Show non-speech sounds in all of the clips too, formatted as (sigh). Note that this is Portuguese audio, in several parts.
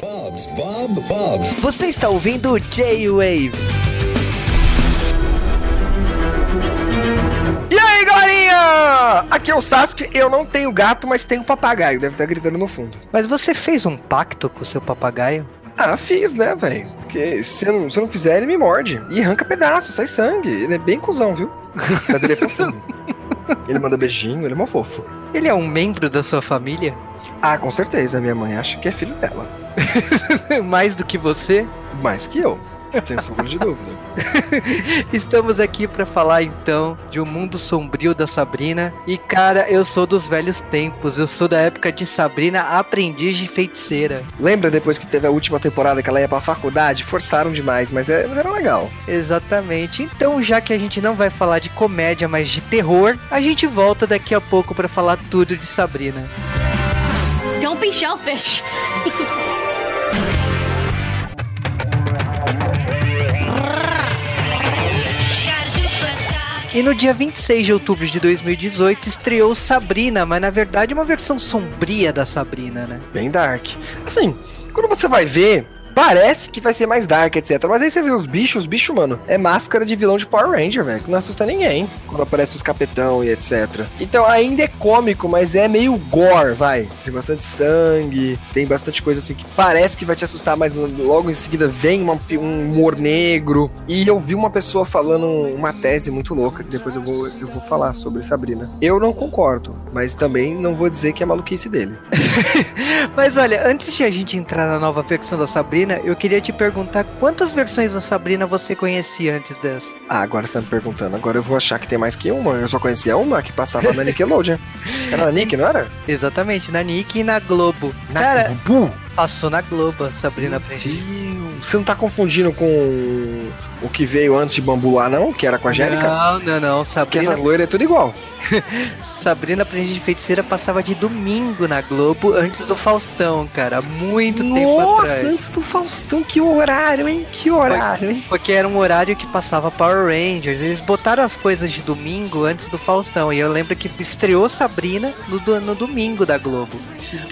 Bob's, Bob, Bob's. Você está ouvindo o J-Wave. E aí, galerinha? Aqui é o Sasuke, eu não tenho gato, mas tenho papagaio, deve estar gritando no fundo. Mas você fez um pacto com o seu papagaio? Ah, fiz, né, velho? Porque se eu, não, se eu não fizer, ele me morde. E arranca pedaço, sai sangue. Ele é bem cuzão, viu? (laughs) Mas ele é fofinho. (laughs) ele manda beijinho, ele é mó fofo. Ele é um membro da sua família? Ah, com certeza, minha mãe acha que é filho dela. (laughs) Mais do que você? Mais que eu. Sem sombra de dúvida. (laughs) Estamos aqui para falar então de um mundo sombrio da Sabrina. E cara, eu sou dos velhos tempos. Eu sou da época de Sabrina, aprendiz de feiticeira. Lembra depois que teve a última temporada que ela ia pra faculdade? Forçaram demais, mas é- mas era legal. Exatamente. Então, já que a gente não vai falar de comédia, mas de terror, a gente volta daqui a pouco para falar tudo de Sabrina. Don't be shellfish. (laughs) E no dia 26 de outubro de 2018 estreou Sabrina, mas na verdade é uma versão sombria da Sabrina, né? Bem dark. Assim, quando você vai ver, parece que vai ser mais dark, etc. Mas aí você vê os bichos, os bichos, mano, é máscara de vilão de Power Ranger, velho. Que não assusta ninguém quando aparece os capetão e etc. Então ainda é cômico, mas é meio gore, vai. Tem bastante sangue, tem bastante coisa assim que parece que vai te assustar, mas logo em seguida vem uma- um humor negro. E eu vi uma pessoa falando uma tese muito louca, que depois eu vou, eu vou falar sobre Sabrina. Eu não concordo, mas também não vou dizer que é maluquice dele. (laughs) Mas olha, antes de a gente entrar na nova versão da Sabrina, eu queria te perguntar quantas versões da Sabrina você conhecia antes dessa? Ah, agora você tá me perguntando. Agora eu vou achar que tem mais que uma. Eu só conhecia uma que passava na Nickelodeon. (laughs) Era na Nick, não era? Exatamente, na Nick e na Globo. Na Cara, Globo? passou na Globo Sabrina Aprendiz. Deus. Você não tá confundindo com o que veio antes de Bambu lá, não? Que era com a Angélica? Não, não, não. Porque Sabrina, essas loiras é tudo igual. (laughs) Sabrina Aprendiz de Feiticeira passava de domingo na Globo antes do Faustão, cara. Muito tempo Nossa, atrás. antes do Faustão, que horário, hein? Que horário, hein? Porque era um horário que passava Power Rangers. Eles botaram as coisas de domingo antes do Faustão. E eu lembro que estreou Sabrina no, no domingo da Globo.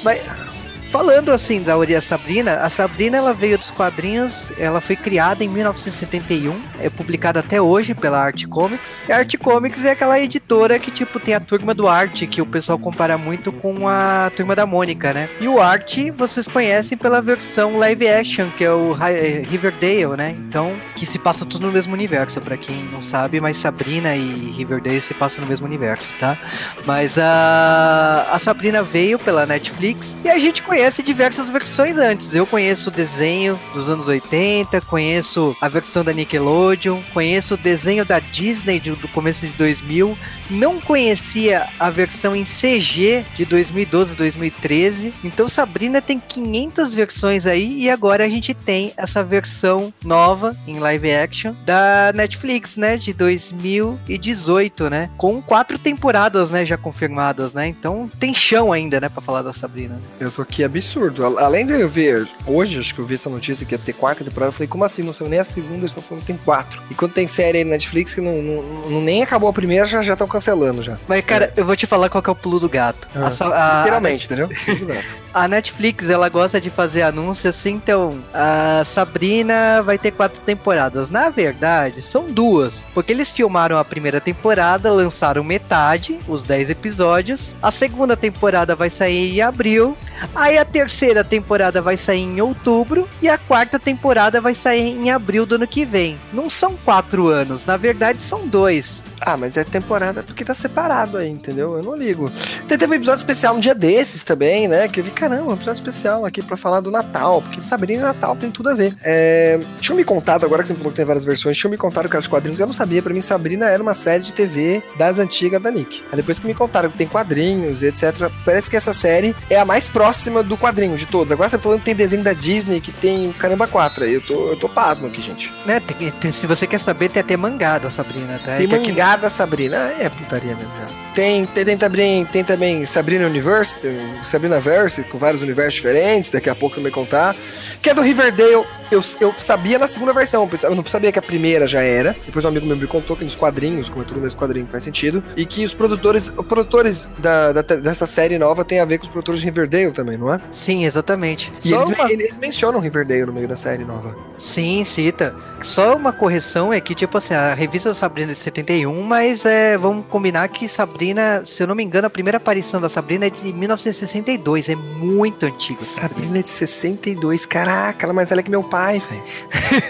Mas- bizarro. Falando assim da Uriah Sabrina, a Sabrina ela veio dos quadrinhos, ela foi criada em 1971, é publicada até hoje pela Art Comics. E a Art Comics é aquela editora que tipo tem a turma do Art, que o pessoal compara muito com a turma da Mônica, né? E o Art vocês conhecem pela versão live action, que é o eh, Riverdale, né? Então, que se passa tudo no mesmo universo, pra quem não sabe, mas Sabrina e Riverdale se passam no mesmo universo, tá? Mas a, a Sabrina veio pela Netflix e a gente conhece diversas versões antes. Eu conheço o desenho dos anos 80, conheço a versão da Nickelodeon, conheço o desenho da Disney de- do começo de 2000. Não conhecia a versão em CG de 2012, 2013. Então Sabrina tem 500 versões aí e agora a gente tem essa versão nova em live action da Netflix, né, de 2018, né, com quatro temporadas, né, já confirmadas, né. Então tem chão ainda, né, para falar da Sabrina. Eu tô aqui absurdo. A- Além de eu ver, hoje acho que eu vi essa notícia que ia ter quarta temporada, eu falei, como assim? Não saiu nem a segunda, eles estão falando que tem quatro. E quando tem série aí na Netflix que não, não- não- nem acabou a primeira, já estão cancelando já. Mas cara, eu vou te falar qual que é o pulo do gato. Ah, A a- Literalmente, entendeu? Tudo bem. A Netflix, ela gosta de fazer anúncios assim, então, a Sabrina vai ter quatro temporadas. Na verdade, são duas, porque eles filmaram a primeira temporada, lançaram metade, os 10 episódios. A segunda temporada vai sair em abril. Aí a terceira temporada vai sair em outubro e a quarta temporada vai sair em abril do ano que vem. Não são quatro anos, na verdade são dois. Ah, mas é temporada porque tá separado aí, entendeu? Eu não ligo. Te- Teve um episódio especial um dia desses também, né? Que eu vi, caramba, um episódio especial aqui pra falar do Natal, porque Sabrina e Natal tem tudo a ver. É, tinham me contado, agora que você falou que tem várias versões, tinham me contado que era de quadrinhos, eu não sabia. Pra mim, Sabrina era uma série de TV das antigas da Nick. Aí depois que me contaram que tem quadrinhos etc., parece que essa série é a mais próxima do quadrinho de todos. Agora você falando que tem desenho da Disney, que tem caramba 4. Aí eu tô, eu tô pasmo aqui, gente. Né, tem- tem- se você quer saber, tem até mangá da Sabrina, tá? Tem É mangá cada Sabrina. É putaria mesmo já. Tem, tem, tem, também, tem também Sabrina Universe, Sabrina Verse, com vários universos diferentes, daqui a pouco vai contar. Que é do Riverdale. Eu, eu sabia na segunda versão, eu não sabia que a primeira já era. Depois um amigo meu me contou que nos quadrinhos, como é tudo mesmo quadrinho, faz sentido. E que os produtores, os produtores da, da, dessa série nova tem a ver com os produtores de Riverdale também, não é? Sim, exatamente. E eles, uma... eles, mencionam Riverdale no meio da série nova. Sim, cita. Só uma correção é que, tipo assim, a revista da Sabrina é de 71, mas é, vamos combinar que Sabrina, se eu não me engano, a primeira aparição da Sabrina é de 1962, é muito antigo. Sabrina é de 62, caraca, ela é mais velha que meu pai, velho.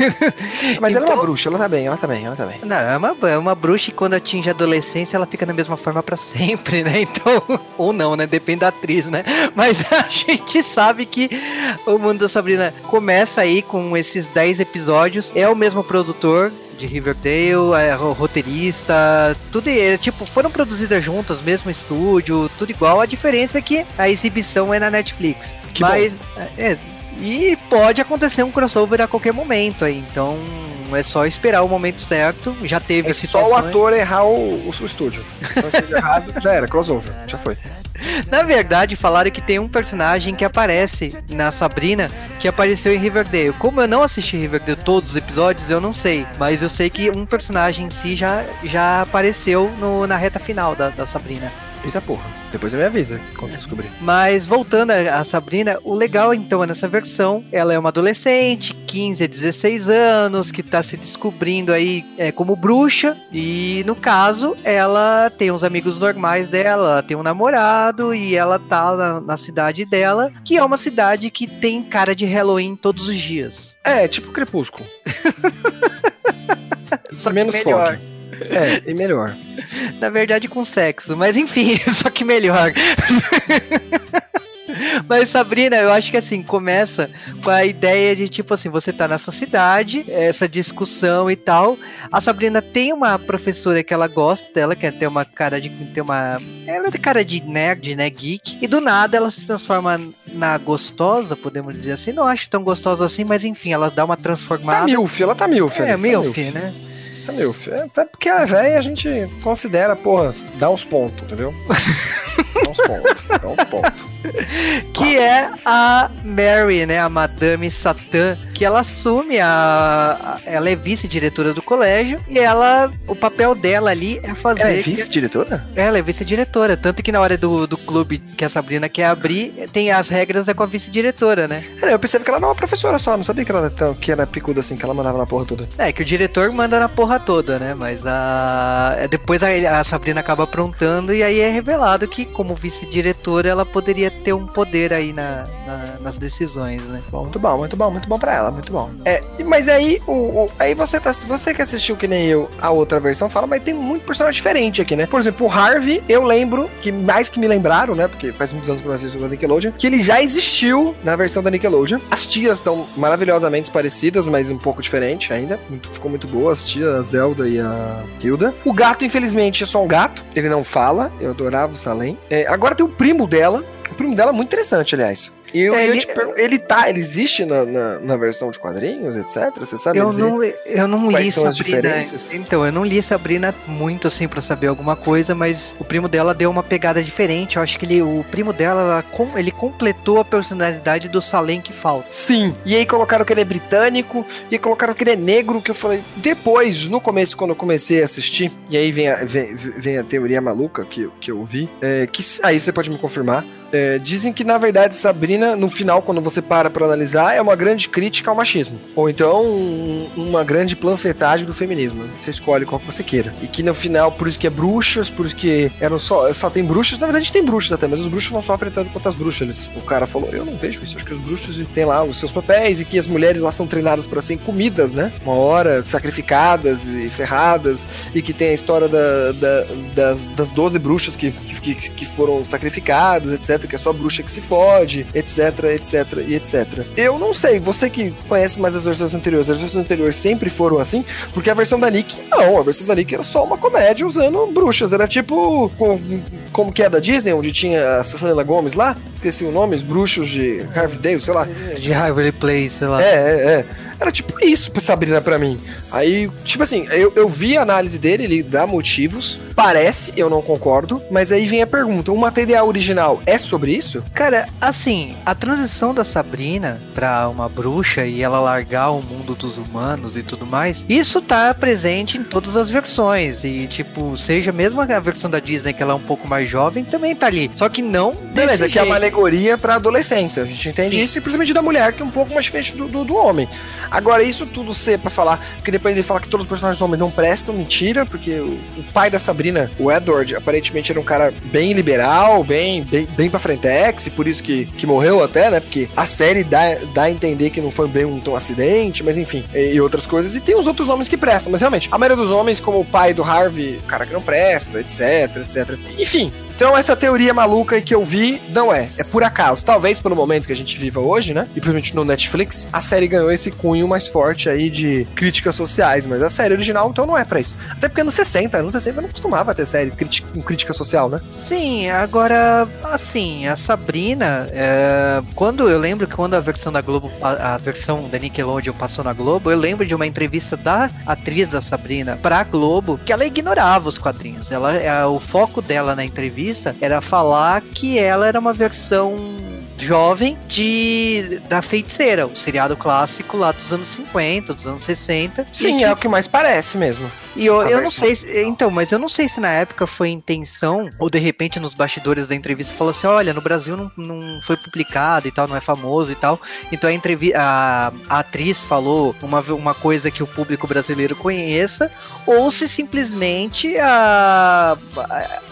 (laughs) mas então, ela é uma então- bruxa, ela tá bem, ela tá bem, ela tá bem. Não, é uma, é uma bruxa e quando atinge a adolescência ela fica da mesma forma para sempre, né? Então, (laughs) ou não, né? Depende da atriz, né? (laughs) Mas a gente sabe que o mundo da Sabrina começa aí com esses 10 episódios, é o mesmo produtor, de Riverdale, é, roteirista, tudo é, tipo, foram produzidas juntas, mesmo estúdio, tudo igual. A diferença é que a exibição é na Netflix. Que Mas é, e pode acontecer um crossover a qualquer momento aí, então é só esperar o momento certo. Já teve é só o ator errar o, o, o estúdio. Se errado, (laughs) já era, crossover, já foi. (laughs) Na verdade, falaram que tem um personagem que aparece na Sabrina que apareceu em Riverdale. Como eu não assisti Riverdale todos os episódios, eu não sei. Mas eu sei que um personagem em si já, já apareceu no, na reta final da, da Sabrina. Eita porra. Depois você me avisa quando você descobrir. Mas voltando a Sabrina, o legal então é nessa versão, ela é uma adolescente, 15 a 16 anos, que tá se descobrindo aí é, como bruxa. E no caso, ela tem uns amigos normais dela, ela tem um namorado e ela tá na, na cidade dela, que é uma cidade que tem cara de Halloween todos os dias. É, tipo Crepúsculo. (laughs) Só menos melhor. Fog. É, e melhor. Na verdade, com sexo, mas enfim, (laughs) só que melhor. Mas Sabrina, eu acho que assim, começa com a ideia de tipo assim, você tá nessa cidade, essa discussão e tal. A Sabrina tem uma professora que ela gosta dela, que tem uma cara de tem uma, ela é de cara de nerd, né, geek, e do nada ela se transforma na gostosa, podemos dizer assim. Não acho tão gostosa assim, mas enfim, ela dá uma transformada. Tá milf, ela tá milf. É, tá milf, né? É milf. É, até porque a velha a gente considera, porra, dá uns pontos, entendeu? (laughs) dá uns pontos, dá uns pontos. (laughs) Que é a Mary, né? A Madame Satã, que ela assume a. ela é vice-diretora do colégio e ela. O papel dela ali é fazer. Ela é vice-diretora? Ela é vice-diretora. Tanto que na hora do, do clube que a Sabrina quer abrir, tem as regras é com a vice-diretora, né? É, eu pensei que ela era uma professora só, não sabia que ela que era picuda assim, que ela mandava na porra toda. É, que o diretor manda na porra toda, né? Mas a. É, depois a, a Sabrina acaba aprontando e aí é revelado que, como vice-diretora, ela poderia ter um poder aí na, na, nas decisões, né? Bom, muito bom, muito bom, muito bom pra ela, muito bom. É, mas aí, o, o, aí você tá. Você que assistiu que nem eu a outra versão, fala, mas tem muito personagem diferente aqui, né? Por exemplo, o Harvey, eu lembro, que mais que me lembraram, né? Porque faz muitos anos que eu assisto da Nickelodeon, que ele já existiu na versão da Nickelodeon. As tias estão maravilhosamente parecidas, mas um pouco diferente ainda. Muito, ficou muito boa, as tias, a Zelda e a Hilda. O gato, infelizmente, é só um gato. Ele não fala. Eu adorava o Salem. É, agora tem o primo dela, o primo dela é muito interessante, aliás. E eu, é, ele, eu ele tá, ele existe na, na, na, versão de quadrinhos, etc? Você sabe eu dizer não, eu não li Sabrina. Então, eu não li Sabrina muito assim para saber alguma coisa, mas o primo dela deu uma pegada diferente. Eu acho que ele, o primo dela, ele completou a personalidade do Salem que falta. Sim. E aí colocaram que ele é britânico, e colocaram que ele é negro, que eu falei. Depois, no começo, quando eu comecei a assistir, e aí vem a, vem, vem a teoria maluca que, que eu vi, é, que aí você pode me confirmar. É, dizem que, na verdade, Sabrina, no final, quando você para pra analisar, é uma grande crítica ao machismo. Ou então, um, uma grande planfetagem do feminismo. Você escolhe qual que você queira. E que no final, por isso que é bruxas, por isso que eram só, só tem bruxas. Na verdade, tem bruxas até, mas os bruxos não sofrem tanto quanto as bruxas. Eles, o cara falou, eu não vejo isso. Acho que os bruxos têm lá os seus papéis e que as mulheres lá são treinadas para serem comidas, né? Uma hora, sacrificadas e ferradas. E que tem a história da, da, das, das 12 bruxas que, que, que foram sacrificadas, etc que é só bruxa que se fode, etc, etc e etc. Eu não sei, você que conhece mais as versões anteriores, as versões anteriores sempre foram assim, porque a versão da Nick, não, a versão da Nick era só uma comédia usando bruxas, era tipo como, como que é da Disney, onde tinha a Selena Gomes lá, esqueci o nome, os bruxos de Harvey Dale, sei lá. De Harvey Place, sei lá. É, é, é. Era tipo isso pra Sabrina pra mim. Aí, tipo assim, eu, eu vi a análise dele, ele dá motivos. Parece, eu não concordo. Mas aí vem a pergunta: o material original é sobre isso? Cara, assim, a transição da Sabrina pra uma bruxa e ela largar o mundo dos humanos e tudo mais, isso tá presente em todas as versões. E, tipo, seja mesmo a versão da Disney, que ela é um pouco mais jovem, também tá ali. Só que não. Beleza, que é uma alegoria pra adolescência. A gente entende Sim. isso, simplesmente da mulher, que é um pouco mais diferente do, do, do homem. Agora, isso tudo ser pra falar, porque depois ele fala que todos os personagens homens não prestam, mentira, porque o, o pai da Sabrina, o Edward, aparentemente era um cara bem liberal, bem, bem, bem pra frentex, e por isso que, que morreu até, né? Porque a série dá, dá a entender que não foi bem um, um acidente, mas enfim, e, e outras coisas. E tem os outros homens que prestam, mas realmente, a maioria dos homens, como o pai do Harvey, cara que não presta, etc, etc. Enfim, então essa teoria maluca que eu vi não é, é por acaso. Talvez pelo momento que a gente viva hoje, né? E principalmente no Netflix, a série ganhou esse cunho mais forte aí de críticas sociais, mas a série original então não é pra isso. Até porque anos 60, anos 60 não costumava ter série com crítica social, né? Sim, agora, assim, a Sabrina, é, quando eu lembro que quando a versão da Globo, a, a versão da Nickelodeon passou na Globo, eu lembro de uma entrevista da atriz da Sabrina pra Globo, que ela ignorava os quadrinhos. Ela, é, o foco dela na entrevista era falar que ela era uma versão jovem de da feiticeira, o seriado clássico lá dos anos 50, dos anos 60. Sim, que é o que mais parece mesmo. E eu, eu não sei, se- então, mas eu não sei se na época foi intenção, ou de repente nos bastidores da entrevista falou assim: olha, no Brasil não, não foi publicado e tal, não é famoso e tal. Então a, entrevi a, a atriz falou uma, uma coisa que o público brasileiro conheça, ou se simplesmente a,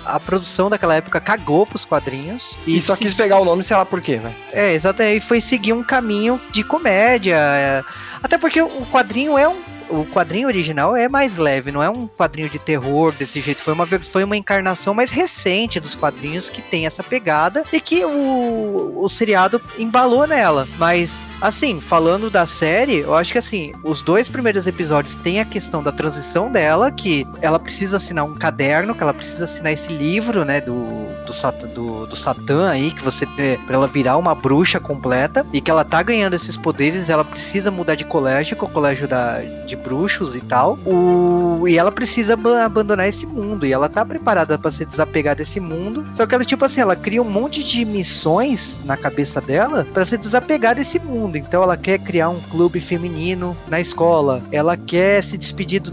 a, a produção daquela época cagou pros quadrinhos E só se- quis pegar o nome, sei lá por quê, velho. é, exatamente. E foi seguir um caminho de comédia. é. Até porque o quadrinho é um. O quadrinho original é mais leve, não é um quadrinho de terror desse jeito. Foi uma, foi uma encarnação mais recente dos quadrinhos que tem essa pegada e que o, o seriado embalou nela. Mas, assim, falando da série, eu acho que assim, os dois primeiros episódios tem a questão da transição dela, que ela precisa assinar um caderno, que ela precisa assinar esse livro, né, do, do, Satan, do, do Satã aí, que você tem pra ela virar uma bruxa completa, e que ela tá ganhando esses poderes, ela precisa mudar de colégio, que é o colégio da, de bruxos e tal, o, e ela precisa ab- abandonar esse mundo, e ela tá preparada pra se desapegar desse mundo, só que ela, tipo assim, ela cria um monte de missões na cabeça dela pra se desapegar desse mundo, então ela quer criar um clube feminino na escola, ela quer se despedir do,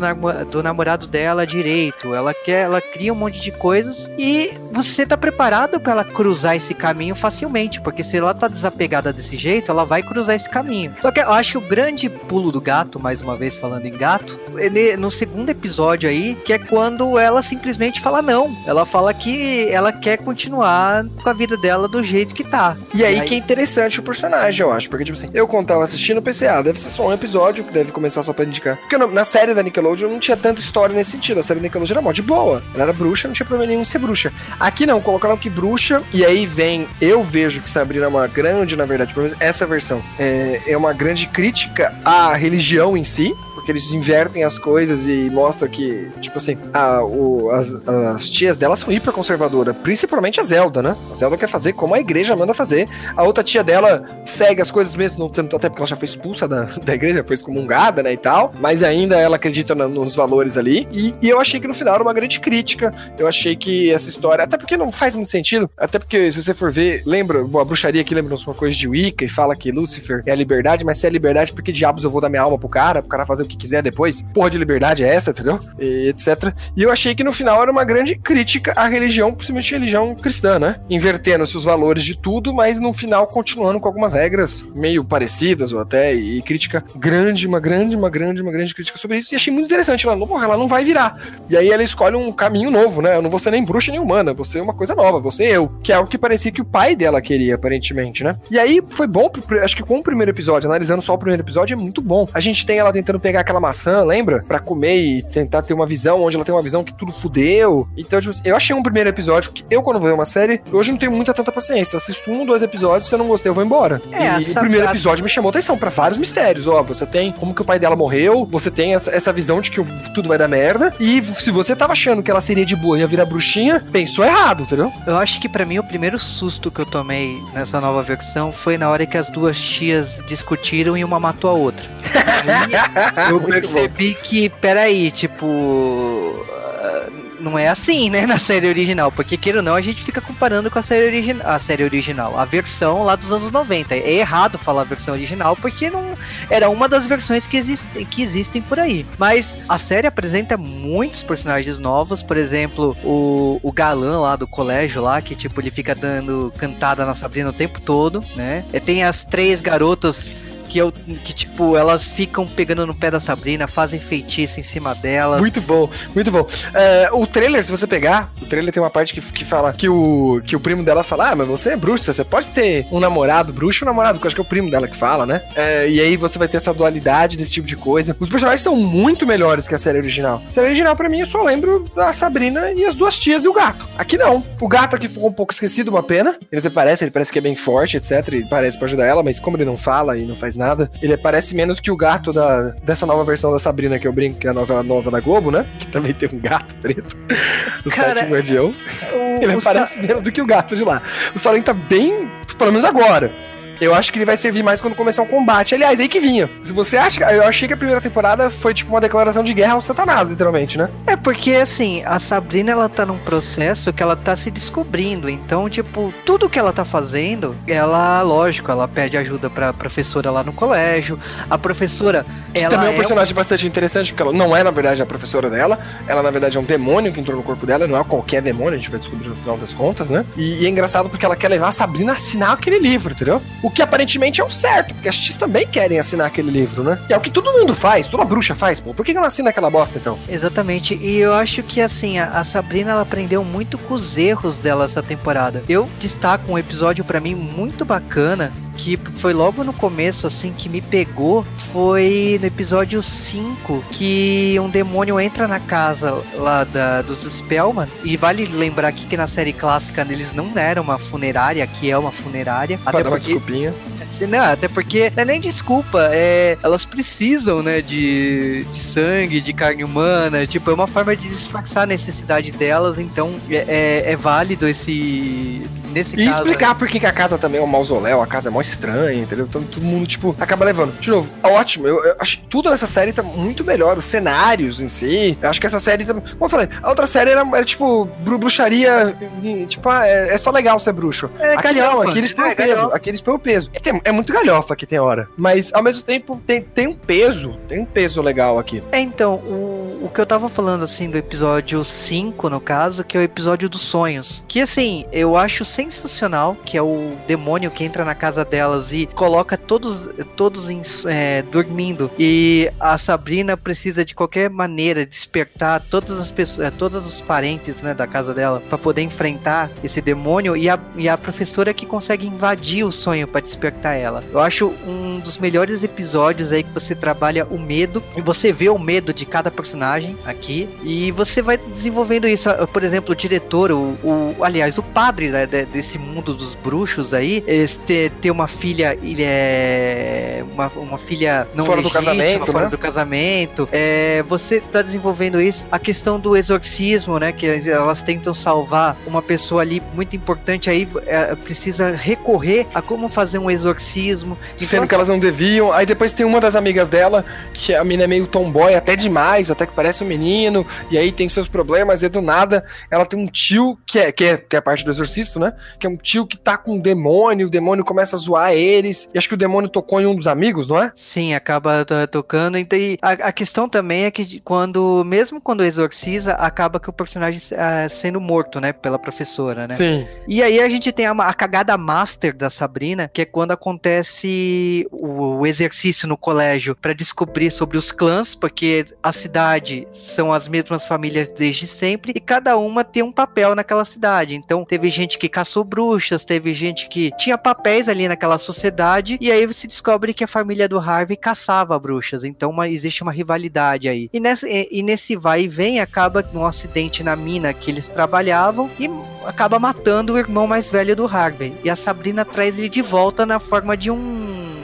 do namorado dela direito, ela quer, ela cria um monte de coisas e você tá preparado pra ela cruzar esse caminho facilmente, porque se ela tá desapegada desse jeito, ela vai cruzar esse caminho. Só que eu acho que o grande pulo do gato, mais uma vez falando em gato, ele, no segundo episódio aí, que é quando ela simplesmente fala não. Ela fala que ela quer continuar com a vida dela do jeito que tá. E aí que é interessante o personagem, eu acho. Porque, tipo assim, eu quando tava assistindo o PCA, deve ser só um episódio, que deve começar só pra indicar. Porque na série da Nickelodeon não tinha tanta história nesse sentido. A série da Nickelodeon era mó de boa. Ela era bruxa, não tinha problema nenhum em ser bruxa. Aqui não, colocaram que bruxa, e aí vem. Eu vejo que Sabrina é uma grande, na verdade, pelo menos essa versão, é, é uma grande crítica à religião em si. Porque eles invertem as coisas e mostram que, tipo assim, a, o- as, as tias dela são hiper conservadoras. Principalmente a Zelda, né? A Zelda quer fazer como a igreja manda fazer. A outra tia dela segue as coisas mesmo, não até porque ela já foi expulsa da, (laughs) da igreja, foi excomungada, né, e tal. Mas ainda ela acredita na- nos valores ali. E, e eu achei que no final era uma grande crítica. Eu achei que essa história, até porque não faz muito sentido, até porque se você for ver, lembra, a bruxaria que lembra uma coisa de Wicca e fala que Lúcifer é a liberdade, mas se é liberdade, por que diabos eu vou dar minha alma pro cara, pro cara fazer o que quiser depois? Porra de liberdade é essa, entendeu? E etc. E eu achei que no final era uma grande crítica à religião, principalmente a religião cristã, né? Invertendo-se os valores de tudo, mas no final continuando com algumas regras meio parecidas ou até, e crítica grande, uma grande, uma grande, uma grande crítica sobre isso. E achei muito interessante. Ela, porra, ela não vai virar. E aí ela escolhe um caminho novo, né? Eu não vou ser nem bruxa nem humana, vou ser uma coisa nova, ser eu. Que é algo que parecia que o pai dela queria, aparentemente, né? E aí foi bom, acho que com o primeiro episódio, analisando só o primeiro episódio, é muito bom. A gente tem ela tentando pegar aquela maçã, lembra? Pra comer e tentar ter uma visão, onde ela tem uma visão que tudo fudeu. Então, tipo, eu achei um primeiro episódio que eu, quando vou ver uma série, hoje não tenho muita tanta paciência. Eu assisto um, dois episódios, se eu não gostei, eu vou embora. É, e o primeiro episódio me chamou atenção pra vários mistérios. Ó, você tem como que o pai dela morreu, você tem essa, essa visão de que tudo vai dar merda. E se você tava achando que ela seria de boa e ia virar bruxinha, pensou errado, entendeu? Eu acho que pra mim o primeiro susto que eu tomei nessa nova versão foi na hora que as duas tias discutiram e uma matou a outra. (laughs) Eu Muito bom. percebi que, peraí, tipo. ah, Não é assim, né, na série original. Porque, queira ou não, a gente fica comparando com a série, origi a série original. A versão lá dos anos 90. É errado falar a versão original, porque não era uma das versões que, existem que existem por aí. Mas a série apresenta muitos personagens novos. Por exemplo, o, o galã lá do colégio lá, que tipo, ele fica dando cantada na Sabrina o tempo todo, né? E tem as três garotas que, eu, que tipo, elas ficam pegando no pé da Sabrina, fazem feitiço em cima dela. Muito bom, muito bom. É, o trailer, se você pegar, o trailer tem uma parte que, que fala que o, que o primo dela fala: Ah, mas você é bruxa, você pode ter um namorado bruxo um namorado, que eu acho que é o primo dela que fala, né? É, e aí você vai ter essa dualidade desse tipo de coisa. Os personagens são muito melhores que a série original. A série original, pra mim, eu só lembro da Sabrina e as duas tias e o gato. Aqui não. O gato aqui ficou um pouco esquecido, uma pena. Ele até parece, ele parece que é bem forte, etc. E parece pra ajudar ela, mas como ele não fala e não faz nada, ele parece menos que o gato da, dessa nova versão da Sabrina que eu brinco, que é a novela nova da Globo, né? Que também tem um gato preto. O Cara, sétimo guardião. O- Ele o parece menos do que o gato de lá. O Salem tá bem, pelo menos agora. Eu acho que ele vai servir mais quando começar um combate. Aliás, aí que vinha. Se você acha. Eu achei que a primeira temporada foi tipo uma declaração de guerra ao Satanás, literalmente, né? É porque assim, a Sabrina ela tá num processo que ela tá se descobrindo. Então, tipo, tudo que ela tá fazendo, ela, lógico, ela pede ajuda pra professora lá no colégio. A professora, Que ela também é um é personagem bastante interessante, porque ela não é, na verdade, a professora dela. Ela, na verdade, é um demônio que entrou no corpo dela. Não é qualquer demônio, a gente vai descobrir no final das contas, né? E, e é engraçado porque ela quer levar a Sabrina a assinar aquele livro, entendeu? O que aparentemente é o certo, porque as X também querem assinar aquele livro, né? E é o que todo mundo faz, toda bruxa faz, pô. Por que ela assina aquela bosta, então? Exatamente, e eu acho que assim, a, a Sabrina ela aprendeu muito com os erros dela essa temporada. Eu destaco um episódio pra mim muito bacana, que foi logo no começo, assim, que me pegou, foi no episódio 5, que um demônio entra na casa lá da, dos Spellman, e vale lembrar aqui que na série clássica eles não eram uma funerária, aqui é uma funerária, Pra até dar uma porque desculpinha. (laughs) não, até porque não é nem desculpa, é, elas precisam, né, de, de sangue, de carne humana, tipo, é uma forma de disfarçar a necessidade delas, então é, é, é válido esse. Nesse E caso. explicar por que que a casa também é um mausoléu, a casa é mó estranha, entendeu? Então todo mundo, tipo, acaba levando. De novo, ótimo. Eu, eu acho que tudo nessa série tá muito melhor. Os cenários em si. Eu acho que essa série. Tá... Como eu falei, a outra série era, era tipo, bru- bruxaria. e, Tipo, ah, é, é só legal ser bruxo. É aqui não, galhofa. aqui eles põem É, o peso. galhofa. Aqui eles põem o peso. É, tem- é muito galhofa aqui tem hora. Mas ao mesmo tempo tem, tem um peso. Tem um peso legal aqui. É, então, o, o que eu tava falando, assim, do episódio 5, no caso, que é o episódio dos sonhos. Que, assim, eu acho sensacional, que é o demônio que entra na casa delas e coloca todos, todos em, é, dormindo. E a Sabrina precisa, de qualquer maneira, despertar todas as pessoas, é, todos os parentes, né, da casa dela, pra poder enfrentar esse demônio. E a, e a professora que consegue invadir o sonho pra despertar ela. Eu acho um dos melhores episódios aí que você trabalha o medo e você vê o medo de cada personagem aqui e você vai desenvolvendo isso. Por exemplo, o diretor, o, o- aliás, o padre né, desse mundo dos bruxos aí, ter, ter uma filha, ele é uma, uma filha não Fora do legítima, casamento, fora né? do casamento. É, você tá desenvolvendo isso. A questão do exorcismo, né? Que elas tentam salvar uma pessoa ali muito importante aí, é, precisa recorrer a como fazer um exorcismo. Sendo Então, que elas não deviam. Aí depois tem uma das amigas dela, que a mina é meio tomboy, até demais, até que parece um menino, e aí tem seus problemas, e do nada ela tem um tio, que é, que é, que é parte do exorcista, né? Que é um tio que tá com um demônio, o demônio começa a zoar eles, e acho que o demônio tocou em um dos amigos, não é? Sim, acaba to- tocando. Então, e a, a questão também é que quando, mesmo quando exorciza, acaba que o personagem ah, sendo morto, né, pela professora, né? Sim. E aí a gente tem a, a cagada master da Sabrina, que é quando acontece o, o exercício no colégio pra descobrir sobre os clãs, porque a cidade são as mesmas famílias desde sempre e cada uma tem um papel naquela cidade. Então teve gente que caçou caçou bruxas, teve gente que tinha papéis ali naquela sociedade, e aí você descobre que a família do Harvey caçava bruxas, então uma, existe uma rivalidade aí. E, nessa, e, e nesse vai e vem, acaba num acidente na mina que eles trabalhavam e acaba matando o irmão mais velho do Harvey. E a Sabrina traz ele de volta na forma de um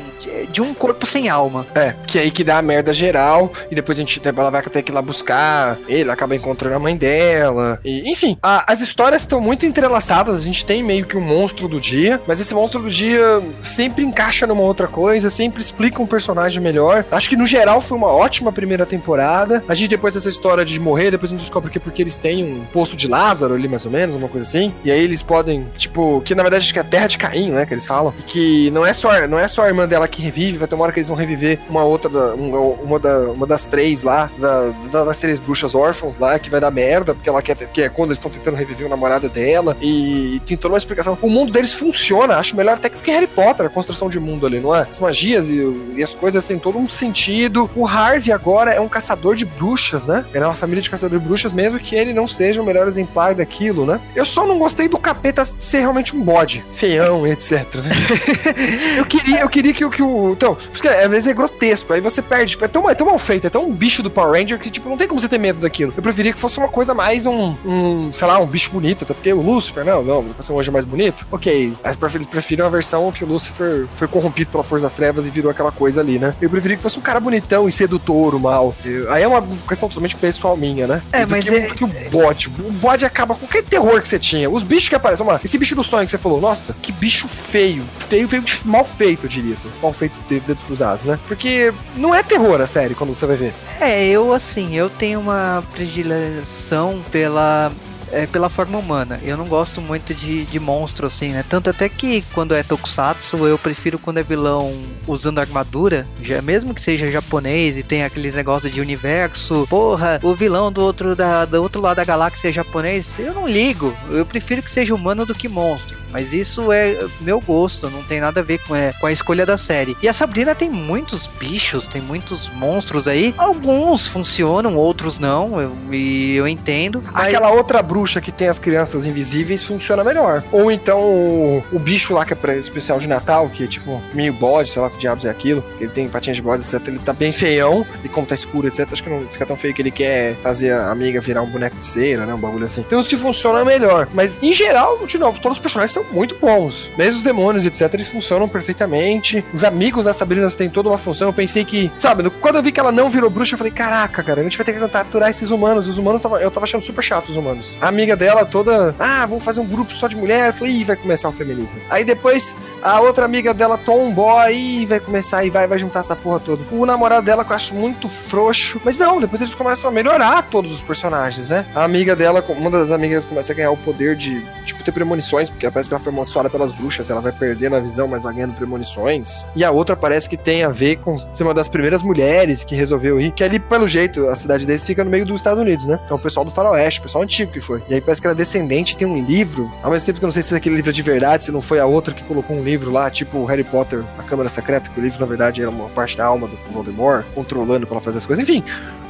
de um corpo sem alma. É, que é aí que dá a merda geral, e depois a gente ela vai ter que ir lá buscar, ele acaba encontrando a mãe dela, e enfim, a, as histórias estão muito entrelaçadas, a gente tem meio que um monstro do dia, mas esse monstro do dia sempre encaixa numa outra coisa, sempre explica um personagem melhor. Acho que no geral foi uma ótima primeira temporada. A gente depois dessa história de morrer, depois a gente descobre que é porque eles têm um poço de Lázaro ali mais ou menos, uma coisa assim, e aí eles podem, tipo, que na verdade acho que é a terra de Caim, né, que eles falam, e que não é só não é só a irmã dela que revive, vai ter uma hora que eles vão reviver uma outra, da, uma, uma, da, uma das três lá, da, das três bruxas órfãos lá, que vai dar merda, porque ela quer, que é quando eles estão tentando reviver o namorado dela, e tem toda uma explicação. O mundo deles funciona, acho melhor até que Harry Potter, a construção de mundo ali, não é? As magias e, e as coisas têm todo um sentido. O Harvey agora é um caçador de bruxas, né? Ele é uma família de caçador de bruxas, mesmo que ele não seja o melhor exemplar daquilo, né? Eu só não gostei do capeta ser realmente um bode, feião, etc. Né? (laughs) eu queria, eu queria que, que o. Então, porque às vezes é grotesco, aí você perde. Tipo, é, tão, é tão mal feito, é tão um bicho do Power Ranger que, tipo, não tem como você ter medo daquilo. Eu preferia que fosse uma coisa mais um, um sei lá, um bicho bonito, até porque o Lucifer, não, não, vai ser um anjo mais bonito. Ok, mas eles preferem a versão que o Lucifer foi corrompido pela Força das Trevas e virou aquela coisa ali, né? Eu preferia que fosse um cara bonitão e sedutor, o mal. Aí é uma questão totalmente pessoal minha, né? É, mas que, é... que o bode. O bode acaba com qualquer terror que você tinha. Os bichos que aparecem, mano, esse bicho do sonho que você falou, nossa, que bicho feio. Feio, feio, mal feito, eu diria assim. Mal feito de dedos cruzados, né? Porque não é terror a série quando você vai ver. É, eu assim, eu tenho uma predileção pela é, pela forma humana. Eu não gosto muito de, de monstro assim, né? Tanto até que quando é tokusatsu, eu prefiro quando é vilão usando armadura, já, mesmo que seja japonês e tem aqueles negócios de universo. Porra, o vilão do outro, da, do outro lado da galáxia é japonês, eu não ligo. Eu prefiro que seja humano do que monstro. Mas isso é meu gosto, não tem nada a ver com, é, com a escolha da série. E a Sabrina tem muitos bichos, tem muitos monstros aí. Alguns funcionam, outros não. Eu, e eu entendo. Mas... Aquela outra bruxa bruxa que tem as crianças invisíveis funciona melhor. Ou então o, o bicho lá que é pra especial de Natal, que é tipo meio bode, sei lá que diabos é aquilo, ele tem patinhas de bode, etc. Ele tá bem feião, e como tá escuro, etc. Acho que não fica tão feio que ele quer fazer a amiga virar um boneco de cera, né? Um bagulho assim. Tem uns que funcionam melhor. Mas em geral, de novo, todos os personagens são muito bons. Mesmo os demônios, etc., eles funcionam perfeitamente. Os amigos da Sabrina têm toda uma função. Eu pensei que, sabe, quando eu vi que ela não virou bruxa, eu falei, caraca, cara, a gente vai ter que capturar esses humanos. Os humanos, eu tava achando super chato os humanos. Amiga dela toda, ah, vamos fazer um grupo só de mulher. Eu falei, ih, vai começar o feminismo. Aí depois a outra amiga dela, tomboy, e vai começar e vai, vai juntar essa porra toda. O namorado dela, que eu acho muito frouxo. Mas não, depois eles começam a melhorar todos os personagens, né? A amiga dela, uma das amigas, começa a ganhar o poder de, tipo, ter premonições, porque parece que ela foi amaldiçoada pelas bruxas, ela vai perdendo a visão, mas vai ganhando premonições. E a outra parece que tem a ver com ser uma das primeiras mulheres que resolveu ir, que ali, pelo jeito, a cidade deles fica no meio dos Estados Unidos, né? Então o pessoal do faroeste, o pessoal antigo que foi. E aí parece que ela é descendente, tem um livro, ao mesmo tempo que eu não sei se é aquele livro é de verdade, se não foi a outra que colocou um livro lá, tipo Harry Potter, a Câmara Secreta, que o livro, na verdade, era uma parte da alma do Voldemort, controlando pra ela fazer as coisas. Enfim,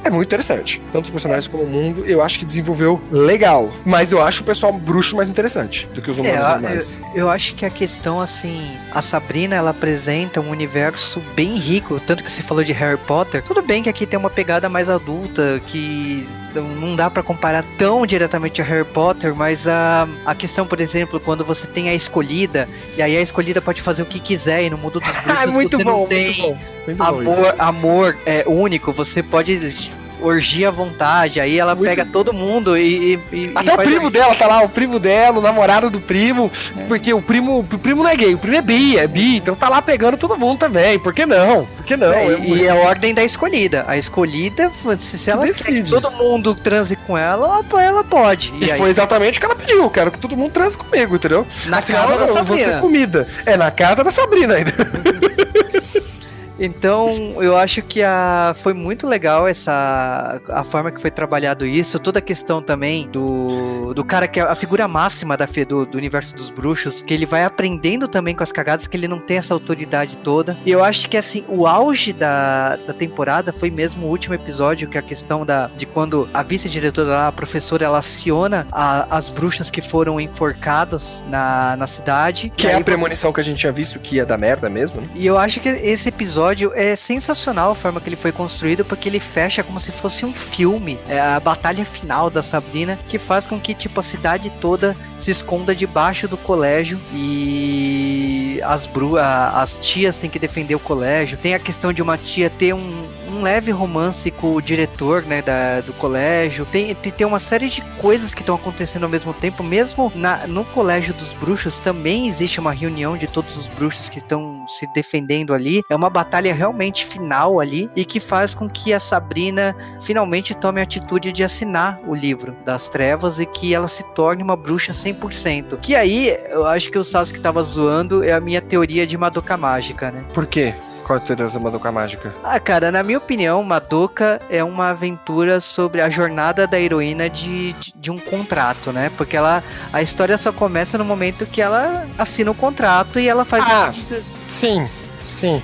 é muito interessante. Tanto os personagens como o mundo, eu acho que desenvolveu legal. Mas eu acho o pessoal bruxo mais interessante do que os humanos é, normais. Eu, eu, acho que a questão, assim, a Sabrina, ela apresenta um universo bem rico. Tanto que você falou de Harry Potter. Tudo bem que aqui tem uma pegada mais adulta, que não dá para comparar tão diretamente a Harry Potter, mas a, a questão, por exemplo, quando você tem a escolhida, e aí a escolhida pode fazer o que quiser, e no mundo (laughs) dos bruxos ah, muito você bom, não tem muito bom, muito amor, amor é único, você pode orgia à vontade. Aí ela Muito pega todo mundo e. e Até e o primo dela tá lá, o primo dela, o namorado do primo. É. Porque o primo, o primo não é gay, o primo é bi, é bi. Então tá lá pegando todo mundo também. Por que não? Por que não? É, e é a ordem da escolhida. A escolhida, se ela decide. que todo mundo transe com ela, ela pode. E, e foi exatamente o que ela pediu. Quero que todo mundo transe comigo, entendeu? Na Afinal, casa da Sabrina. comida. É, na casa da Sabrina ainda. (laughs) Então, eu acho que a, foi muito legal essa a forma que foi trabalhado isso, toda a questão também do, do cara que é a figura máxima da, do, do universo dos bruxos, que ele vai aprendendo também com as cagadas, que ele não tem essa autoridade toda. E eu acho que assim, o auge da, da temporada foi mesmo o último episódio, que é a questão da, de quando a vice-diretora, a professora, ela aciona a, as bruxas que foram enforcadas na, na cidade. Que é a premonição que a gente tinha visto que ia dar merda mesmo, né? E eu acho que esse episódio é sensacional a forma que ele foi construído, porque ele fecha como se fosse um filme. É a batalha final da Sabrina, que faz com que, tipo, a cidade toda se esconda debaixo do colégio e as, bru as tias têm que defender o colégio. Tem a questão de uma tia ter um, um leve romance com o diretor, né, da, do colégio. Tem, tem, tem uma série de coisas que estão acontecendo ao mesmo tempo. Mesmo na, no colégio dos bruxos também existe uma reunião de todos os bruxos que estão se defendendo ali. É uma batalha realmente final ali e que faz com que a Sabrina finalmente tome a atitude de assinar o livro das trevas e que ela se torne uma bruxa 100%. Que aí, eu acho que o Sasuke tava zoando, é a minha teoria de Madoka Mágica, né? Por quê? Qual a teoria da Madoka Mágica? Ah, cara, na minha opinião, Madoka é uma aventura sobre a jornada da heroína de, de, de, um contrato, né? Porque ela, a história só começa no momento que ela assina o contrato e ela faz... Ah, sim, sim.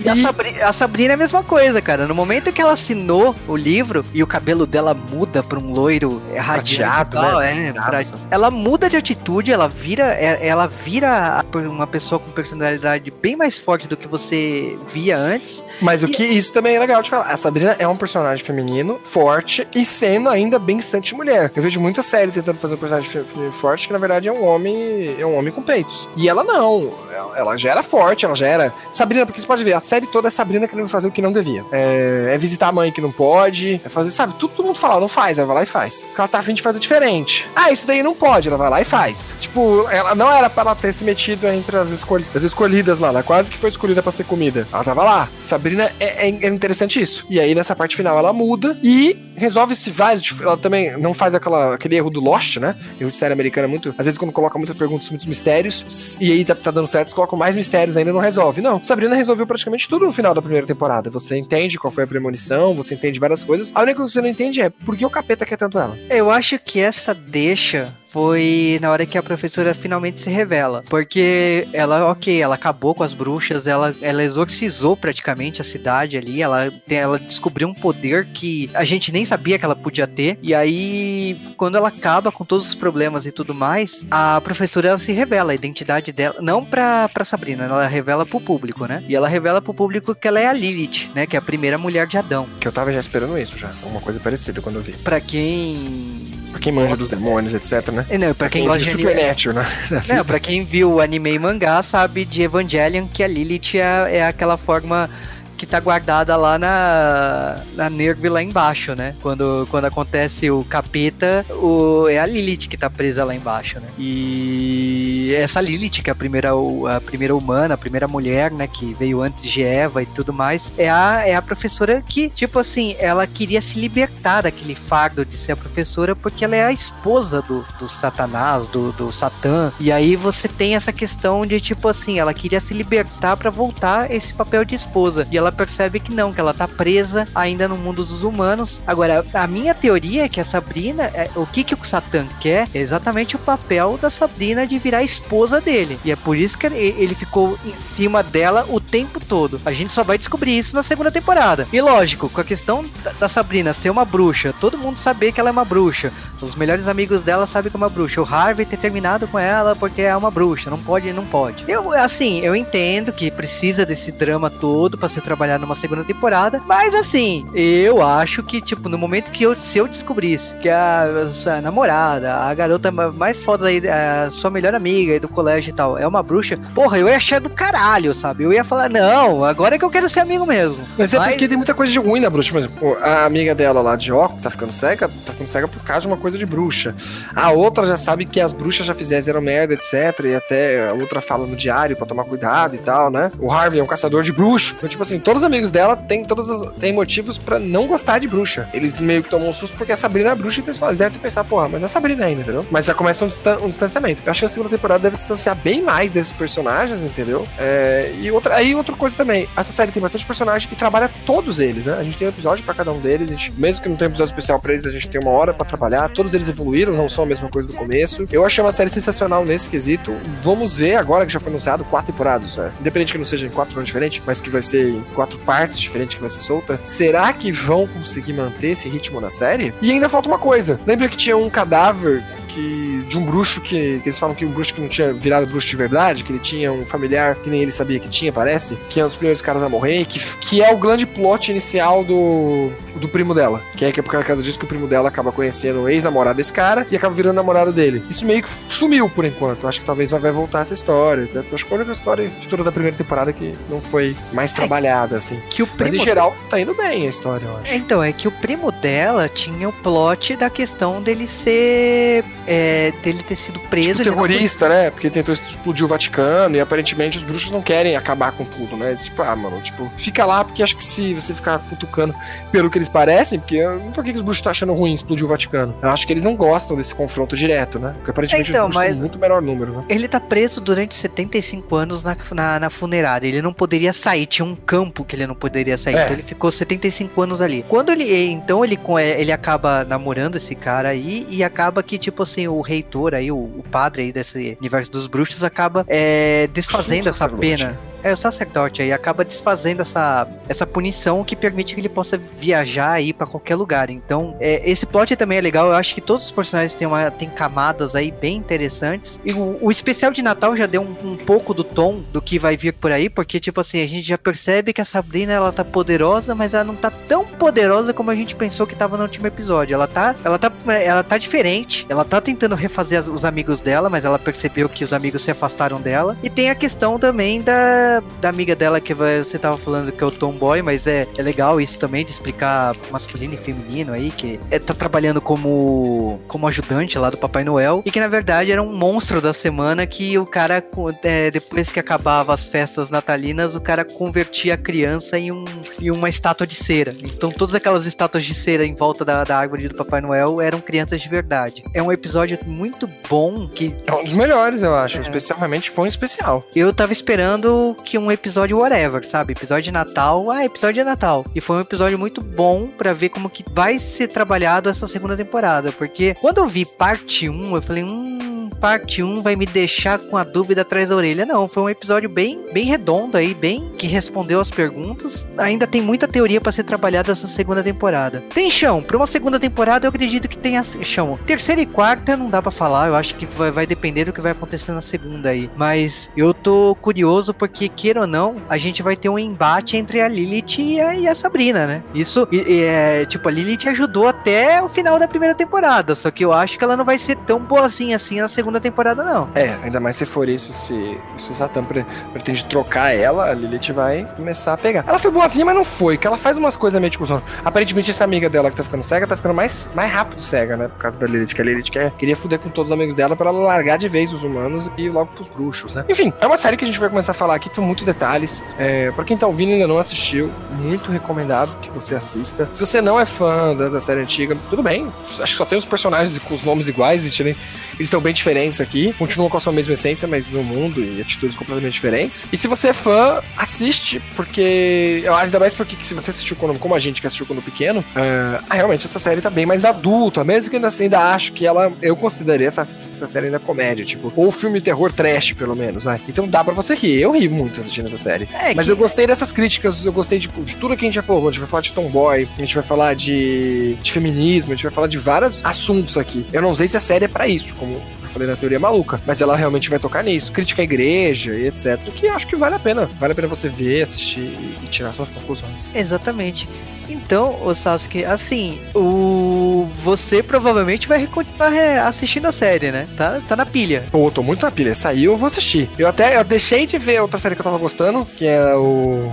E, A, Sabri a, Sabrina é a mesma coisa, cara. No momento que ela assinou o livro e o cabelo dela muda pra um loiro radiado, né? É, pra... ela muda de atitude, ela vira, é, ela vira uma pessoa com personalidade bem mais forte do que você via antes. Mas o que isso também é legal de falar. A Sabrina é um personagem feminino, forte e sendo ainda bem sante mulher. Eu vejo muita série tentando fazer um personagem feminino forte que na verdade é um homem, é um homem com peitos. E ela não. Ela já era forte, ela já era. Sabrina, porque você pode ver, a série toda é Sabrina querendo fazer o que não devia. É, é visitar a mãe que não pode, é fazer, sabe? Tudo, todo mundo fala, não faz, ela vai lá e faz. Porque ela tá afim de fazer diferente. Ah, isso daí não pode, ela vai lá e faz. Tipo, ela não era para ela ter se metido entre as, as escolhidas lá, ela quase que foi escolhida para ser comida. Ela tava lá. Sabrina é, é, é, interessante isso. E aí, nessa parte final, ela muda e resolve-se vários. Tipo, ela também não faz aquela, aquele erro do Lost, né? Erro de série americana muito. Às vezes, quando coloca muitas perguntas, muitos mistérios, e aí tá, tá dando certo, colocam mais mistérios ainda não resolve. Não. Sabrina resolveu praticamente tudo no final da primeira temporada. Você entende qual foi a premonição, você entende várias coisas. A única coisa que você não entende é por que o capeta quer tanto ela. Eu acho que essa deixa foi na hora que a professora finalmente se revela. Porque ela, ok, ela acabou com as bruxas, ela, ela exorcizou praticamente a cidade ali, ela, ela descobriu um poder que a gente nem sabia que ela podia ter. E aí, quando ela acaba com todos os problemas e tudo mais, a professora ela se revela a identidade dela, não pra, pra Sabrina, ela revela pro público, né? E ela revela pro público que ela é a Lilith, né? Que é a primeira mulher de Adão. Que eu tava já esperando isso já, uma coisa parecida quando eu vi. Pra quem Pra quem manja dos demônios, etc, né? É, não, pra quem, quem gosta de Supernatural, né? (laughs) Não, pra quem viu o anime e mangá, sabe de Evangelion que a Lilith é, é aquela forma que tá guardada lá na, na Nerve lá embaixo, né? Quando, quando acontece o capeta, o, é a Lilith que tá presa lá embaixo, né? E essa Lilith, que é a primeira, a primeira humana, a primeira mulher, né? Que veio antes de Eva e tudo mais, é a, é a professora que, tipo assim, ela queria se libertar daquele fardo de ser a professora porque ela é a esposa do, do Satanás, do, do Satã. E aí você tem essa questão de, tipo assim, ela queria se libertar para voltar esse papel de esposa. E ela percebe que não, que ela tá presa ainda no mundo dos humanos. Agora, a minha teoria é que a Sabrina, é, o que que o Satan quer é exatamente o papel da Sabrina de virar esposa dele. E é por isso que ele ficou em cima dela o tempo todo. A gente só vai descobrir isso na segunda temporada. E lógico, com a questão da Sabrina ser uma bruxa, todo mundo saber que ela é uma bruxa. Os melhores amigos dela sabem que é uma bruxa. O Harvey ter terminado com ela porque é uma bruxa. Não pode, não pode. Eu, assim, eu entendo que precisa desse drama todo para ser trabalhado numa segunda temporada. Mas assim, eu acho que, tipo, no momento que eu, se eu descobrisse que a, a namorada, a garota mais foda aí, a sua melhor amiga aí do colégio e tal, é uma bruxa, porra, eu ia achar do caralho, sabe? Eu ia falar, não, agora é que eu quero ser amigo mesmo. Mas, é porque tem muita coisa de ruim na bruxa, mas pô, a amiga dela lá de óculos tá ficando cega, tá ficando cega por causa de uma coisa de bruxa. A outra já sabe que as bruxas já fizeram merda, etc. E até a outra fala no diário para tomar cuidado e tal, né? O Harvey é um caçador de bruxo. Então, tipo assim, todos os amigos dela têm todos os, têm motivos para não gostar de bruxa. Eles meio que tomam um susto porque a Sabrina é bruxa, então eles, falam, eles devem pensar, porra, mas é a Sabrina ainda, entendeu? Mas já começa um, distan um distanciamento. Eu acho que a segunda temporada temporada deve distanciar bem mais desses personagens, entendeu? É, e outra, aí outra coisa também, essa série tem bastante personagem e trabalha todos eles, né? A gente tem um episódio pra cada um deles, gente, mesmo que não tenha um episódio especial pra eles, a gente tem uma hora pra trabalhar, todos eles evoluíram, não são a mesma coisa do começo. Eu achei uma série sensacional nesse quesito. Vamos ver agora que já foi anunciado quatro temporadas, né? independente que não seja em quatro anos diferentes, mas que vai ser em quatro partes diferentes que vai ser solta. Será que vão conseguir manter esse ritmo na série? E ainda falta uma coisa. Lembra que tinha um cadáver que de um bruxo que, que eles falam que um bruxo que não tinha virado bruxo de verdade, que ele tinha um familiar que nem ele sabia que tinha, parece, que é um dos primeiros caras a morrer, que, que é o grande plot inicial do, do primo dela. Que é que é por causa disso que o primo dela acaba conhecendo o ex-namorado desse cara e acaba virando namorado dele. Isso meio que sumiu por enquanto. Acho que talvez vai voltar essa história, etc. Acho que a única história de toda da primeira temporada que não foi mais trabalhada, assim. Que o primo Mas em geral tá indo bem a história, eu acho. Então, é que o primo dela tinha o plot da questão dele ser. É, dele ter sido preso. Tipo terrorista, né? Porque tentou explodir o Vaticano e aparentemente os bruxos não querem acabar com tudo, né? Eles, tipo, ah, mano, tipo, fica lá porque acho que se você ficar cutucando pelo que eles parecem, porque por que, que os bruxos estão achando ruim explodir o Vaticano? Eu acho que eles não gostam desse confronto direto, né? Porque aparentemente Então, os bruxos têm muito menor número, né? Ele tá preso durante 75 anos na, na, na funerária. Ele não poderia sair. Tinha um campo que ele não poderia sair. É. Então ele ficou 75 anos ali. Quando ele. Então ele, é, ele acaba namorando esse cara aí. E acaba que, tipo assim, o reitor aí, o, o padre aí desse universo dos bruxos, acaba é, desfazendo essa pena. É, o sacerdote aí acaba desfazendo essa, essa punição que permite que ele possa viajar aí pra qualquer lugar. Então, é, esse plot também é legal. Eu acho que todos os personagens têm, uma, têm camadas aí bem interessantes. E o, o especial de Natal já deu um, um pouco do tom do que vai vir por aí, porque, tipo assim, a gente já percebe que a Sabrina ela tá poderosa, mas ela não tá tão poderosa como a gente pensou que tava no último episódio. Ela tá, ela tá, ela tá diferente. Ela tá tentando refazer as- os amigos dela, mas ela percebeu que os amigos se afastaram dela. E tem a questão também da, da amiga dela que você tava falando que é o tomboy, mas é, é legal isso também de explicar masculino e feminino aí, que é, tá trabalhando como, como ajudante lá do Papai Noel, e que na verdade era um monstro da semana que o cara, é, depois que acabava as festas natalinas, o cara convertia a criança em, um, em uma estátua de cera. Então todas aquelas estátuas de cera em volta da, da árvore do Papai Noel eram crianças de verdade. É um episódio muito bom que É um dos melhores, eu acho. Especialmente foi um especial. eu tava esperando que um episódio whatever, sabe? Episódio de Natal, ah, episódio de Natal. E foi um episódio muito bom pra ver como que vai ser trabalhado essa segunda temporada, porque quando eu vi parte 1, eu falei, hum, parte 1 vai me deixar com a dúvida atrás da orelha. Não, foi um episódio bem, bem redondo aí, bem que respondeu as perguntas. Ainda tem muita teoria pra ser trabalhada essa segunda temporada. Tem chão, pra uma segunda temporada eu acredito que tenha chão. Terceira e quarta não dá pra falar, eu acho que vai, vai depender do que vai acontecer na segunda aí. Mas eu tô curioso porque, queira ou não, a gente vai ter um embate entre a Lilith e a, e a Sabrina, né? Isso, e é, tipo, a Lilith ajudou até o final da primeira temporada, só que eu acho que ela não vai ser tão boazinha assim na segunda temporada, não. É, ainda mais se for isso, se, se o Satan pre- pretende trocar ela, a Lilith vai começar a pegar. Ela foi boazinha, mas não foi, que ela faz umas coisas meio tipo. Aparentemente, essa amiga dela que tá ficando cega tá ficando mais, mais rápido cega, né? Por causa da Lilith, que a Lilith quer, queria fuder com todos os amigos dela pra ela largar de vez os humanos e ir logo pros bruxos, né? Enfim, é uma série que a gente vai começar a falar aqui, são muitos detalhes. É, pra quem tá ouvindo e ainda não assistiu, muito recomendado que você assista. Se você não é fã da, da série antiga, tudo bem. Acho que só tem os personagens com os nomes iguais, eles estão bem diferentes aqui, continuam com a sua mesma essência, mas no mundo e atitudes completamente diferentes. E se você é fã, assiste, porque eu acho ainda mais porque que se você assistiu quando, como a gente que assistiu quando pequeno, ah, realmente essa série tá bem mais adulta, mesmo que ainda, assim, ainda acho que ela, eu consideraria essa, essa série ainda comédia, tipo, ou filme terror trash, pelo menos, vai. Então dá pra você rir, eu ri muito assistindo essa série. É, Mas que- eu gostei dessas críticas, eu gostei de, de tudo que a gente já falou. A gente vai falar de tomboy, a gente vai falar de, de feminismo, a gente vai falar de vários assuntos aqui. Eu não sei se a série é pra isso, como eu falei na teoria maluca, mas ela realmente vai tocar nisso. Crítica à igreja e etc. Que acho que vale a pena. Vale a pena você ver, assistir e tirar suas conclusões. Exatamente. Então, o Sasuke, assim, o você provavelmente vai continuar é, assistindo a série, né? Tá, tá na pilha. Pô, tô muito na pilha. Saiu, eu vou assistir. Eu até eu deixei de ver outra série que eu tava gostando, que é o.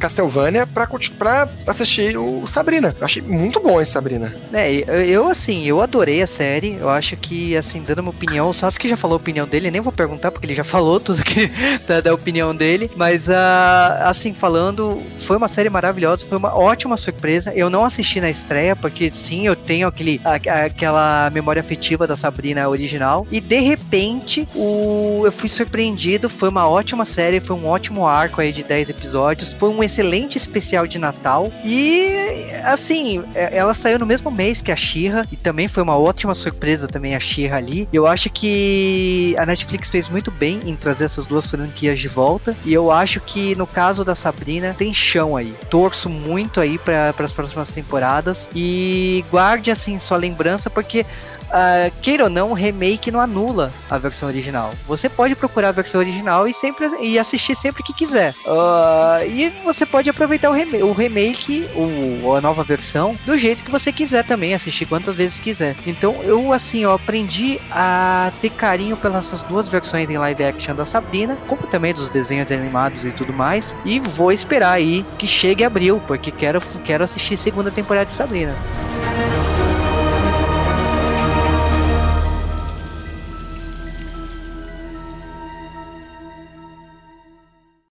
Castlevania pra, pra assistir o Sabrina. Eu achei muito bom esse Sabrina. É, eu, assim, eu adorei a série. Eu acho que, assim, dando uma opinião, o Sasuke já falou a opinião dele, nem vou perguntar porque ele já (laughs) falou tudo que (laughs) da, da opinião dele. Mas, ah, assim, falando, foi uma série maravilhosa, foi uma ótima surpresa. Eu não assisti na estreia, porque sim, eu tenho aquele, a- aquela memória afetiva da Sabrina original. E de repente, o, eu fui surpreendido. Foi uma ótima série, foi um ótimo arco aí de 10 episódios. Foi um excelente especial de Natal. E, assim, é- ela saiu no mesmo mês que a Shira e também foi uma ótima surpresa também a Shira ali. Eu acho que a Netflix fez muito bem em trazer essas duas franquias de volta e eu acho que no caso da Sabrina tem chão aí. Torço muito aí para as próximas temporadas e guarde assim sua lembrança porque ah, queira ou não, o remake não anula a versão original. Você pode procurar a versão original e sempre e assistir sempre que quiser. Ah, e você pode aproveitar o, rem o remake, ou a nova versão, do jeito que você quiser também, assistir quantas vezes quiser. Então eu assim, aprendi a ter carinho pelas duas versões em live action da Sabrina, como também dos desenhos animados e tudo mais. E vou esperar aí que chegue abril, porque quero, quero assistir segunda temporada de Sabrina.